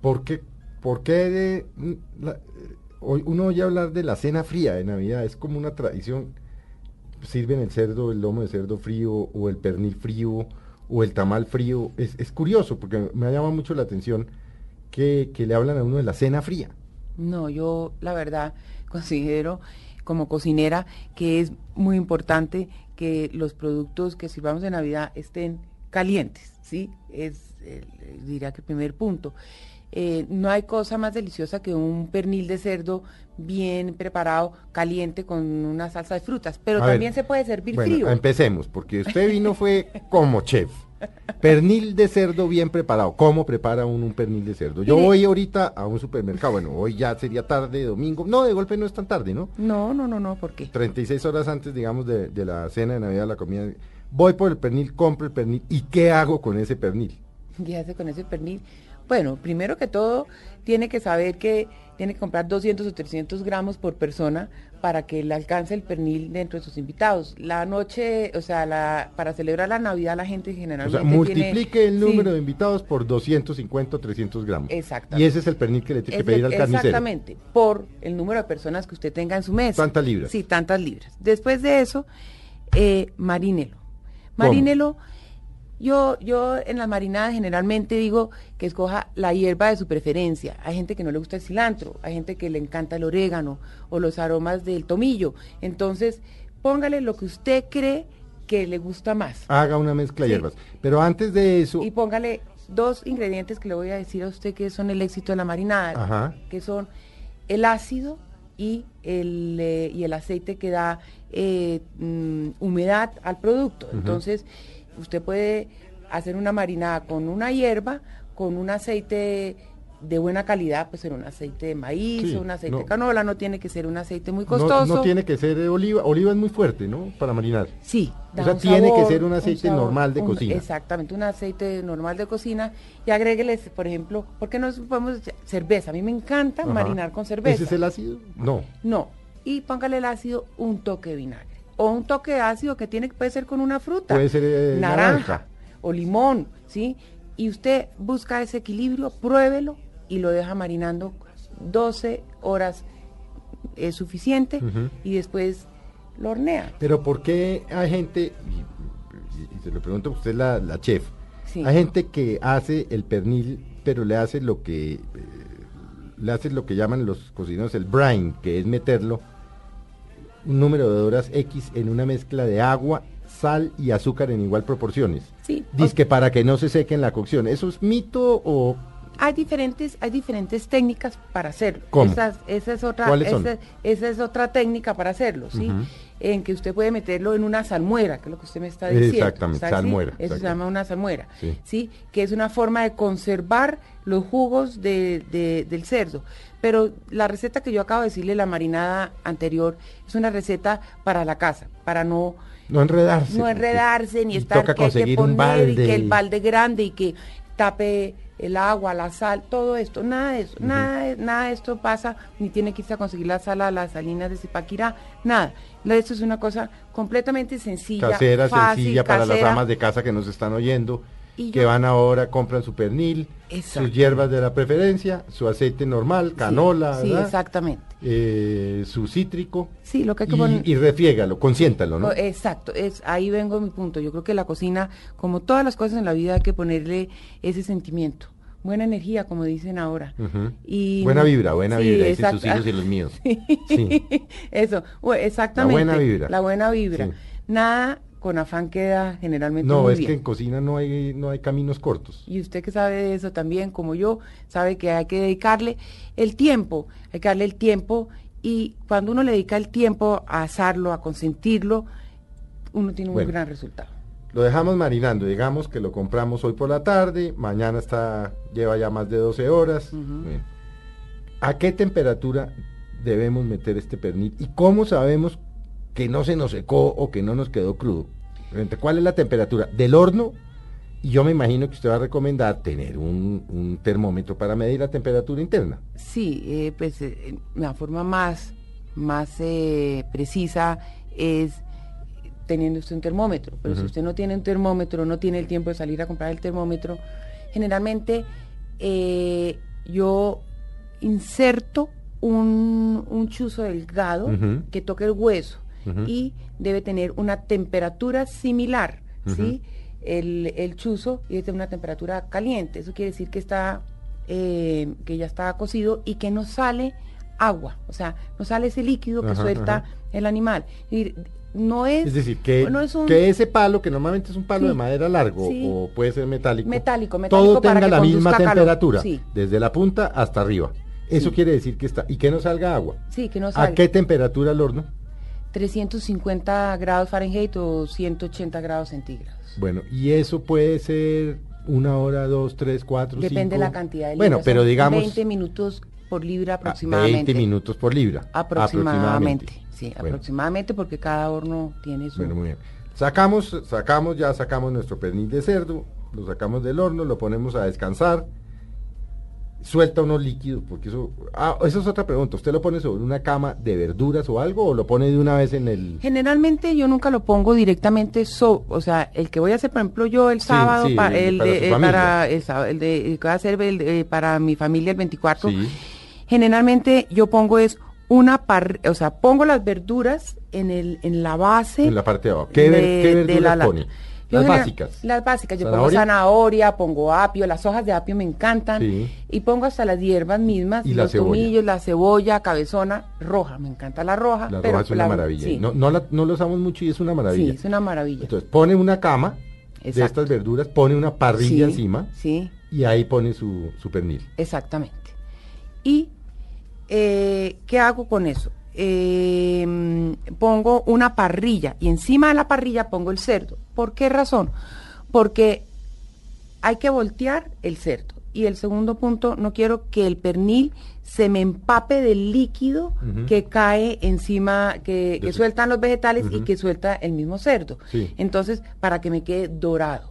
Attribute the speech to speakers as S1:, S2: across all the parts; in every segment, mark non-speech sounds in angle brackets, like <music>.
S1: ¿por qué, por qué de- la- hoy uno oye hablar de la cena fría de Navidad? Es como una tradición. Sirven el cerdo, el lomo de cerdo frío, o el pernil frío, o el tamal frío. Es, es curioso, porque me ha llamado mucho la atención que, que le hablan a uno de la cena fría.
S2: No, yo la verdad considero como cocinera que es muy importante que los productos que sirvamos de Navidad estén calientes, ¿sí? Es, el- diría que el primer punto. Eh, no hay cosa más deliciosa que un pernil de cerdo bien preparado, caliente, con una salsa de frutas, pero
S1: A ver,
S2: también se puede servir
S1: bueno,
S2: frío.
S1: empecemos, porque usted <laughs> vino fue como chef. Pernil de cerdo bien preparado. ¿Cómo prepara uno un pernil de cerdo? Yo voy ahorita a un supermercado. Bueno, hoy ya sería tarde, domingo. No, de golpe no es tan tarde, ¿no?
S2: No, no, no, no, ¿por qué?
S1: 36 horas antes, digamos, de, de la cena de Navidad, la comida. Voy por el pernil, compro el pernil. ¿Y qué hago con ese pernil?
S2: ¿Qué hace con ese pernil? Bueno, primero que todo, tiene que saber que tiene que comprar 200 o 300 gramos por persona para que le alcance el pernil dentro de sus invitados. La noche, o sea, la, para celebrar la Navidad la gente
S1: O
S2: generalmente
S1: sea,
S2: tiene-
S1: multiplique el
S2: sí,
S1: número de invitados por 250 o 300 gramos.
S2: Exactamente.
S1: Y ese es el pernil que le tiene que pedir
S2: el-
S1: al carnicero.
S2: Exactamente, por el número de personas que usted tenga en su mesa.
S1: Tantas libras.
S2: Sí, tantas libras. Después de eso, eh, marínelo. Marínelo. Yo, yo en las marinadas generalmente digo que escoja la hierba de su preferencia. Hay gente que no le gusta el cilantro, hay gente que le encanta el orégano o los aromas del tomillo. Entonces, póngale lo que usted cree que le gusta más.
S1: Haga una mezcla de
S2: Sí.
S1: hierbas. Pero antes de eso,
S2: Y póngale dos ingredientes que le voy a decir a usted que son el éxito de la marinada,
S1: Ajá.
S2: que son el ácido y el, eh, y el aceite que da eh, mm, humedad al producto. Entonces, usted puede hacer una marinada con una hierba, con un aceite de buena calidad, pues ser un aceite de maíz
S1: Sí,
S2: o un aceite
S1: no.
S2: de canola, no tiene que ser un aceite muy
S1: no,
S2: costoso.
S1: no tiene que ser de oliva. Oliva es muy fuerte, ¿no? Para marinar.
S2: Sí.
S1: O sea, tiene que ser un aceite
S2: sabor,
S1: normal de
S2: un-
S1: cocina.
S2: Exactamente, un aceite normal de cocina y agrégueles, por ejemplo, ¿por qué no podemos cerveza? A mí me encanta
S1: Ajá.
S2: marinar con cerveza.
S1: ¿Ese es el ácido? No.
S2: No, y póngale el ácido un toque de vinagre o un toque de ácido que tiene puede ser con una fruta,
S1: Puede ser, eh,
S2: naranja,
S1: naranja.
S2: o limón, ¿sí? Y usted busca ese equilibrio, pruébelo y lo deja marinando 12 horas es suficiente y después lo hornea.
S1: Pero ¿por qué hay gente, y, y- y se lo pregunto a usted, la, la chef,
S2: Sí.
S1: hay gente que hace el pernil, pero le hace lo que, eh, le hace lo que llaman los cocineros el brine, que es meterlo un número de horas X en una mezcla de agua, sal y azúcar en igual proporciones.
S2: Sí,
S1: Dice que para que no se seque en la cocción. ¿Eso es mito o
S2: Hay diferentes, hay diferentes técnicas para hacerlo.
S1: ¿Cómo?
S2: Esa, esa es otra, esa, esa es otra técnica para hacerlo, ¿sí? En que usted puede meterlo en una salmuera, que es lo que usted me está diciendo.
S1: Exactamente, salmuera,
S2: Eso se llama una salmuera,
S1: Sí.
S2: sí. Que es una forma de conservar los jugos de- de- del cerdo. Pero la receta que yo acabo de decirle, la marinada anterior, es una receta para la casa, para no
S1: no enredarse?
S2: no enredarse ni estar
S1: toca
S2: que hay que
S1: un
S2: poner y que el balde grande y que tape el agua, la sal, todo esto, nada de eso, nada, de- nada de esto pasa, ni tiene que irse a conseguir la sal a las salinas de Zipaquirá, nada. Esto es una cosa completamente sencilla,
S1: casera,
S2: fácil,
S1: sencilla para las amas de casa que nos están oyendo,
S2: Y
S1: que van ahora, compran su pernil, sus hierbas de la preferencia, su aceite normal, canola,
S2: Sí, exactamente.
S1: Eh, su cítrico,
S2: Sí, lo que hay que
S1: y,
S2: poner...
S1: y refiégalo, consiéntalo, ¿no?
S2: Exacto, es ahí vengo mi punto. Yo creo que la cocina, como todas las cosas en la vida, hay que ponerle ese sentimiento, buena energía, como dicen ahora. Y
S1: Buena vibra, buena
S2: Sí,
S1: vibra, dicen sus hijos y los míos. <laughs>
S2: Sí.
S1: Sí.
S2: Eso, exactamente.
S1: buena vibra.
S2: La buena vibra. Nada con afán queda generalmente
S1: No,
S2: muy
S1: es
S2: bien.
S1: que en cocina no hay, no hay caminos cortos.
S2: Y usted que sabe de eso también, como yo, sabe que hay que dedicarle el tiempo, hay que darle el tiempo y cuando uno le dedica el tiempo a asarlo, a consentirlo, uno tiene un
S1: Bueno.
S2: gran resultado.
S1: Lo dejamos marinando, digamos que lo compramos hoy por la tarde, mañana está lleva ya más de 12 horas. Bien. ¿A qué temperatura debemos meter este pernil y cómo sabemos que no se nos secó o que no nos quedó crudo? ¿Cuál es la temperatura del horno? Y yo me imagino que usted va a recomendar tener un, un termómetro para medir la temperatura interna.
S2: Sí, eh, pues eh, la forma más, más eh, precisa es teniendo usted un termómetro. Pero si usted no tiene un termómetro, no tiene el tiempo de salir a comprar el termómetro, generalmente yo inserto un, un chuzo delgado que toque el hueso Y debe tener una temperatura similar, ¿sí? El, el chuzo y de una temperatura caliente. Eso quiere decir que está, eh, que ya está cocido y que no sale agua, o sea, no sale ese líquido que
S1: Ajá,
S2: suelta
S1: ajá.
S2: el animal. Y no es,
S1: Es decir, que,
S2: no es un
S1: que ese palo, que normalmente es un palo
S2: Sí.
S1: de madera largo
S2: Sí.
S1: o puede ser metálico,
S2: Metálico, metálico
S1: todo
S2: para
S1: tenga
S2: que
S1: la misma
S2: calor.
S1: temperatura,
S2: Sí.
S1: desde la punta hasta arriba. Eso quiere decir que está, y que no salga agua.
S2: sí, que no
S1: ¿A
S2: sale.
S1: qué temperatura el horno?
S2: 350 grados Fahrenheit o 180 grados centígrados.
S1: Bueno, y eso puede ser una hora, dos, tres, cuatro,
S2: Depende de
S1: cinco.
S2: la cantidad de
S1: Bueno,
S2: libras.
S1: pero
S2: Son
S1: digamos
S2: 20 minutos por libra
S1: ah,
S2: aproximadamente.
S1: 20 minutos por libra.
S2: Aproximadamente. Sí,
S1: Bueno.
S2: aproximadamente porque cada horno tiene su...
S1: Bueno, muy bien. Sacamos, sacamos, ya sacamos nuestro pernil de cerdo, lo sacamos del horno, lo ponemos a descansar, suelta unos líquidos, porque eso, ah, eso es otra pregunta, ¿usted lo pone sobre una cama de verduras o algo o lo pone de una vez en el...
S2: Generalmente yo nunca lo pongo directamente, so, o sea, el que voy a hacer, por ejemplo, yo el sábado,
S1: sí,
S2: pa-
S1: el-
S2: el,
S1: para
S2: de, eh, para el, de, el que voy a hacer el eh, para mi familia el 24,
S1: Sí.
S2: generalmente yo pongo es una par, o sea, pongo las verduras en el en la base
S1: En la parte de abajo. ¿Qué, ver-
S2: de-
S1: qué
S2: de
S1: verduras
S2: la- la-
S1: pone? Las básicas.
S2: Las básicas. Yo
S1: ¿Zanahoria?
S2: pongo zanahoria, pongo apio, las hojas de apio me encantan.
S1: Sí.
S2: Y pongo hasta las hierbas mismas,
S1: Y la
S2: los
S1: cebolla.
S2: tomillos, la cebolla, cabezona, roja. Me encanta la roja.
S1: La
S2: pero
S1: roja es una
S2: la-
S1: maravilla.
S2: Sí,
S1: No, no, la, no lo usamos mucho y es una maravilla.
S2: sí, es una maravilla.
S1: Entonces pone una cama de estas verduras, pone una parrilla
S2: Sí,
S1: encima
S2: Sí,
S1: y ahí pone su, su pernil.
S2: exactamente. ¿Y eh, qué hago con eso? Eh, pongo una parrilla y encima de la parrilla pongo el cerdo. ¿Por qué razón? Porque hay que voltear el cerdo. Y el segundo punto, no quiero que el pernil se me empape del líquido que cae encima, que, sueltan los vegetales y que suelta el mismo cerdo.
S1: Sí.
S2: Entonces, para que me quede dorado,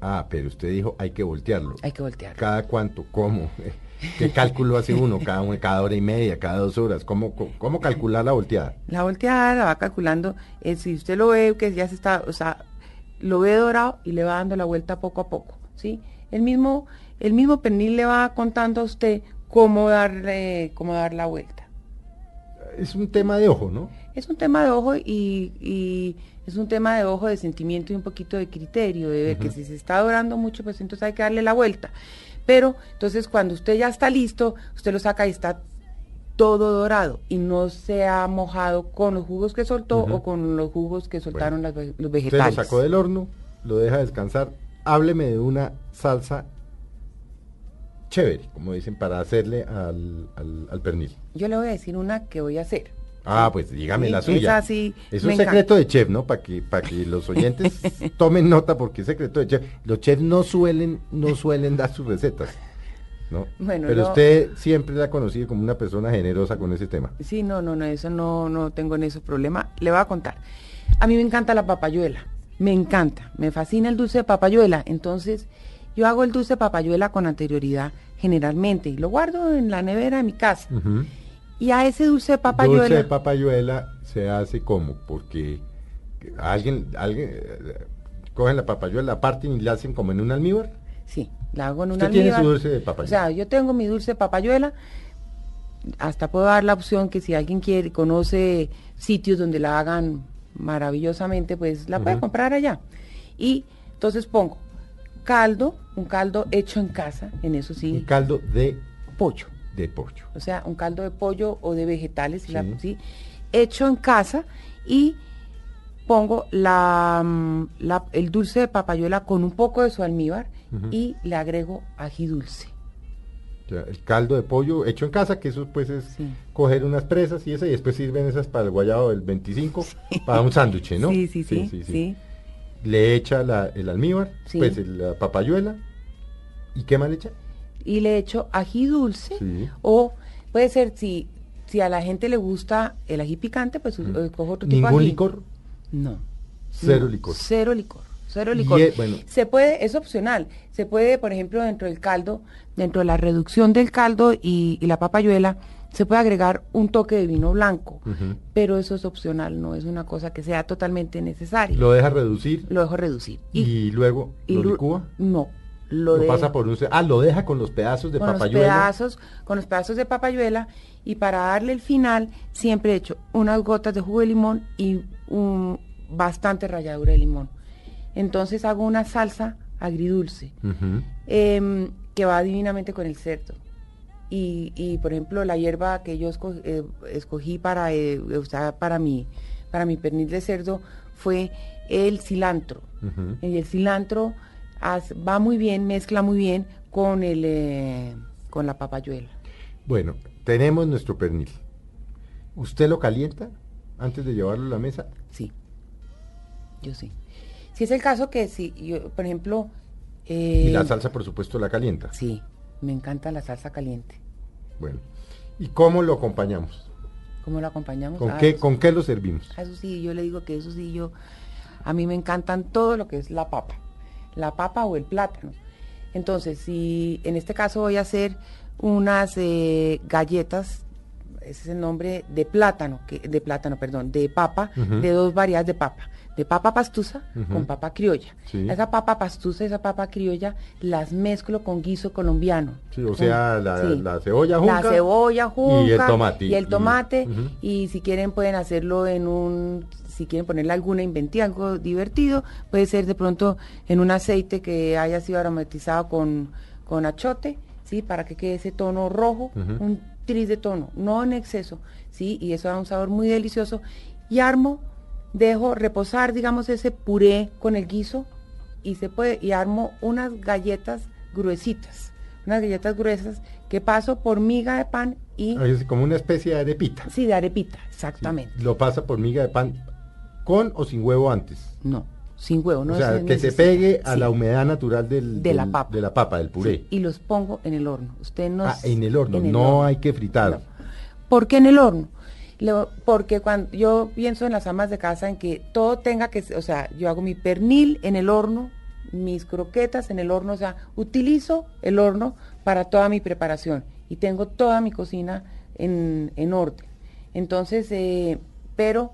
S1: Ah, pero usted dijo hay que voltearlo.
S2: hay que voltear.
S1: ¿Cada cuánto? ¿Cómo? <laughs> ¿Qué cálculo hace uno? ¿Cada, una- cada hora y media? ¿Cada dos horas? ¿Cómo, cómo, calcular la volteada?
S2: La volteada la va calculando, eh, si usted lo ve que ya se está, o sea, lo ve dorado y le va dando la vuelta poco a poco, ¿sí? El mismo, el mismo pernil le va contando a usted cómo darle, cómo dar la vuelta.
S1: Es un tema de ojo, ¿no?
S2: Es un tema de ojo y, y es un tema de ojo, de sentimiento y un poquito de criterio, de ver que si se está dorando mucho, pues entonces hay que darle la vuelta. Pero entonces cuando usted ya está listo, usted lo saca y está todo dorado y no se ha mojado con los jugos que soltó o con los jugos que soltaron las los
S1: Usted
S2: vegetales.
S1: lo sacó del horno, lo deja descansar. Hábleme de una salsa chévere, como dicen, para hacerle al, al, al pernil.
S2: Yo le voy a decir una que voy a hacer.
S1: Ah, pues dígame
S2: Sí,
S1: la suya.
S2: esa sí
S1: es un secreto de chef, ¿no? Para que, para que los oyentes <laughs> tomen nota porque es secreto de chef. Los chefs no suelen, no suelen dar sus recetas, ¿no?
S2: Bueno,
S1: Pero
S2: no-
S1: usted siempre la ha conocido como una persona generosa con ese tema.
S2: Sí, no, no, no, eso no, no tengo en eso problema. Le voy a contar. A mí me encanta la papayuela, me encanta, me fascina el dulce de papayuela. Entonces, yo hago el dulce de papayuela con anterioridad, generalmente, y lo guardo en la nevera de mi casa. Y a ese dulce de papayuela,
S1: Dulce de papayuela se hace como porque alguien, alguien eh, cogen la papayuela, la parten y la hacen como en un almíbar.
S2: sí, la hago en un
S1: Usted tiene su
S2: almíbar.
S1: dulce de papayuela.
S2: O sea, yo tengo mi dulce de papayuela. Hasta puedo dar la opción que si alguien quiere, conoce sitios donde la hagan maravillosamente, pues la puede comprar allá. Y entonces pongo caldo, un caldo hecho en casa, en eso
S1: Un
S2: sí,
S1: caldo de,
S2: pollo.
S1: De pollo.
S2: O sea, un caldo de pollo o de vegetales, la-
S1: Sí.
S2: hecho en casa y pongo la, mm, la- el dulce de papayuela con un poco de su almíbar y le agrego ají dulce.
S1: O sea, el caldo de pollo hecho en casa, que eso pues es
S2: Sí.
S1: coger unas presas y esa, y después sirven esas para el guayabo del 25, para un sándwich, ¿no?
S2: Sí, sí, sí, sí.
S1: Le echa la- el almíbar, pues el- la papayuela, ¿y qué más le echa?
S2: Y le echo ají dulce
S1: Sí.
S2: o puede ser si si a la gente le gusta el ají picante, pues
S1: Ujú.
S2: eh, cojo otro tipo de
S1: ¿Ningún
S2: ají.
S1: licor?
S2: No.
S1: Cero
S2: No,
S1: licor.
S2: Cero licor. Cero licor.
S1: e- bueno.
S2: Se puede, es opcional. Se puede, por ejemplo, dentro del caldo, dentro de la reducción del caldo y, y la papayuela, se puede agregar un toque de vino blanco. Pero eso es opcional, no es una cosa que sea totalmente necesaria.
S1: Lo deja reducir
S2: Lo dejo reducir.
S1: y, luego
S2: y
S1: lo licúa.
S2: No. Lo,
S1: pasa por un... Ah, lo deja con los pedazos de
S2: con los
S1: papayuela.
S2: pedazos, con los pedazos de papayuela y para darle el final siempre he hecho unas gotas de jugo de limón y un bastante ralladura de limón. Entonces hago una salsa agridulce em, que va divinamente con el cerdo. Y, y, por ejemplo, la hierba que yo eh, escogí para eh, usar para mi, para mi pernil de cerdo fue el cilantro. Y el cilantro va muy bien, mezcla muy bien con el eh, con la papayuela.
S1: Bueno, tenemos nuestro pernil. ¿Usted lo calienta antes de llevarlo a la mesa?
S2: Sí, yo sí. Si es el caso que si yo, por ejemplo,
S1: Y la
S2: eh,
S1: salsa, por supuesto, la calienta.
S2: sí, me encanta la salsa caliente.
S1: Bueno. ¿Y cómo lo acompañamos?
S2: ¿Cómo lo acompañamos?
S1: ¿Con
S2: Ah,
S1: qué,
S2: eso-
S1: con qué lo servimos?
S2: Eso sí, yo le digo que eso sí, yo, a mí me encantan todo lo que es la papa, la papa o el plátano. Entonces, si en este caso voy a hacer unas eh, galletas, ese es el nombre de plátano, que, de plátano, perdón, de papa, de dos variedades de papa, de papa pastusa con papa criolla.
S1: Sí.
S2: Esa papa pastusa y esa papa criolla las mezclo con guiso colombiano.
S1: Sí, o sea, la,
S2: Sí.
S1: la cebolla
S2: La
S1: junca.
S2: cebolla junca
S1: y el tomate.
S2: y el tomate y si quieren pueden hacerlo en un si quieren ponerle alguna inventiva algo divertido puede ser de pronto en un aceite que haya sido aromatizado con con achote sí para que quede ese tono rojo un tris de tono no en exceso sí y eso da un sabor muy delicioso. Y armo dejo reposar digamos ese puré con el guiso y se puede y armo unas galletas gruesitas unas galletas gruesas que paso por miga de pan y
S1: Es como una especie de arepita.
S2: sí de arepita exactamente.
S1: Lo pasa por miga de pan con o sin huevo antes.
S2: no sin huevo no
S1: o sea,
S2: se
S1: que se pegue a
S2: Sí,
S1: la humedad natural del,
S2: De la papa.
S1: de la papa, del puré.
S2: sí, y los pongo en el horno usted no
S1: ah, en el horno,
S2: en el
S1: no
S2: horno.
S1: hay que fritar.
S2: No. ¿Por qué en el horno? Lo- porque cuando yo pienso en las amas de casa en que todo tenga que, o sea, yo hago mi pernil en el horno, mis croquetas en el horno, o sea, utilizo el horno para toda mi preparación y tengo toda mi cocina en, en orden. Entonces, eh, pero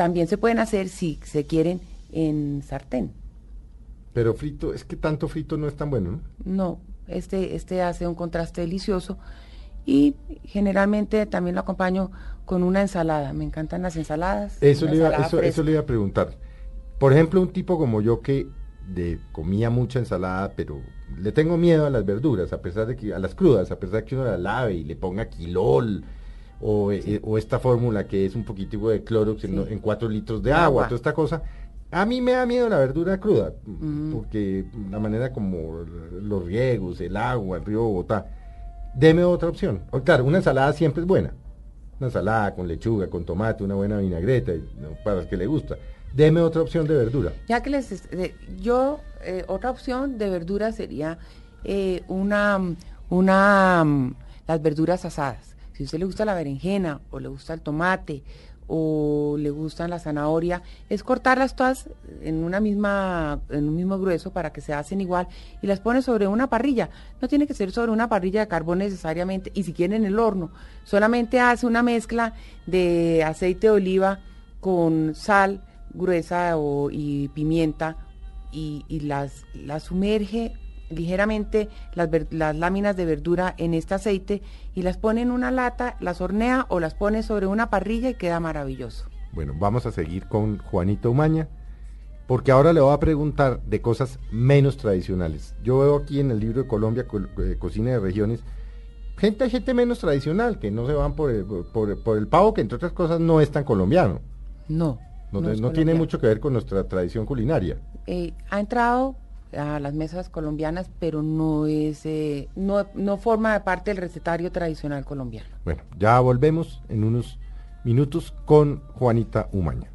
S2: también se pueden hacer si se quieren en sartén.
S1: Pero frito, es que tanto frito no es tan bueno, ¿no?
S2: No, este, este hace un contraste delicioso y generalmente también lo acompaño con una ensalada. Me encantan las ensaladas.
S1: Eso le, iba,
S2: ensalada
S1: eso, eso le iba a preguntar. Por ejemplo, un tipo como yo que de, comía mucha ensalada, pero le tengo miedo a las verduras, a pesar de que, a las crudas, a pesar de que uno las lave y le ponga quilol, o, eh, o esta fórmula que es un poquitico de clorox en,
S2: Sí.
S1: en cuatro litros de agua,
S2: agua.
S1: toda esta cosa. A mí me da miedo la verdura cruda,
S2: Mm.
S1: porque la manera como los riegos, el agua, el río Bogotá. Deme otra opción. O, claro, una ensalada siempre es buena. Una ensalada con lechuga, con tomate, una buena vinagreta, para el que le gusta. Deme otra opción de verdura.
S2: Ya que les, yo, eh, otra opción de verdura sería eh, una, una, mm, las verduras asadas. Si a usted le gusta la berenjena o le gusta el tomate o le gustan la zanahoria, es cortarlas todas en una misma, en un mismo grueso para que se hacen igual y las pone sobre una parrilla. No tiene que ser sobre una parrilla de carbón necesariamente y si quieren en el horno. Solamente hace una mezcla de aceite de oliva con sal gruesa o- y pimienta y, y las, las sumerge ligeramente las, las láminas de verdura en este aceite y las pone en una lata, las hornea o las pone sobre una parrilla y queda maravilloso.
S1: Bueno, vamos a seguir con Juanito Umaña, porque ahora le voy a preguntar de cosas menos tradicionales. Yo veo aquí en el libro de Colombia, Co- eh, Cocina de Regiones, gente, gente menos tradicional, que no se van por el, por, por el pavo, que entre otras cosas no es tan colombiano.
S2: No.
S1: No, tiene mucho que ver con nuestra tradición culinaria.
S2: Eh, ha entrado a las mesas colombianas, pero no es, eh, no, no forma parte del recetario tradicional colombiano.
S1: Bueno, ya volvemos en unos minutos con Juanita Umaña.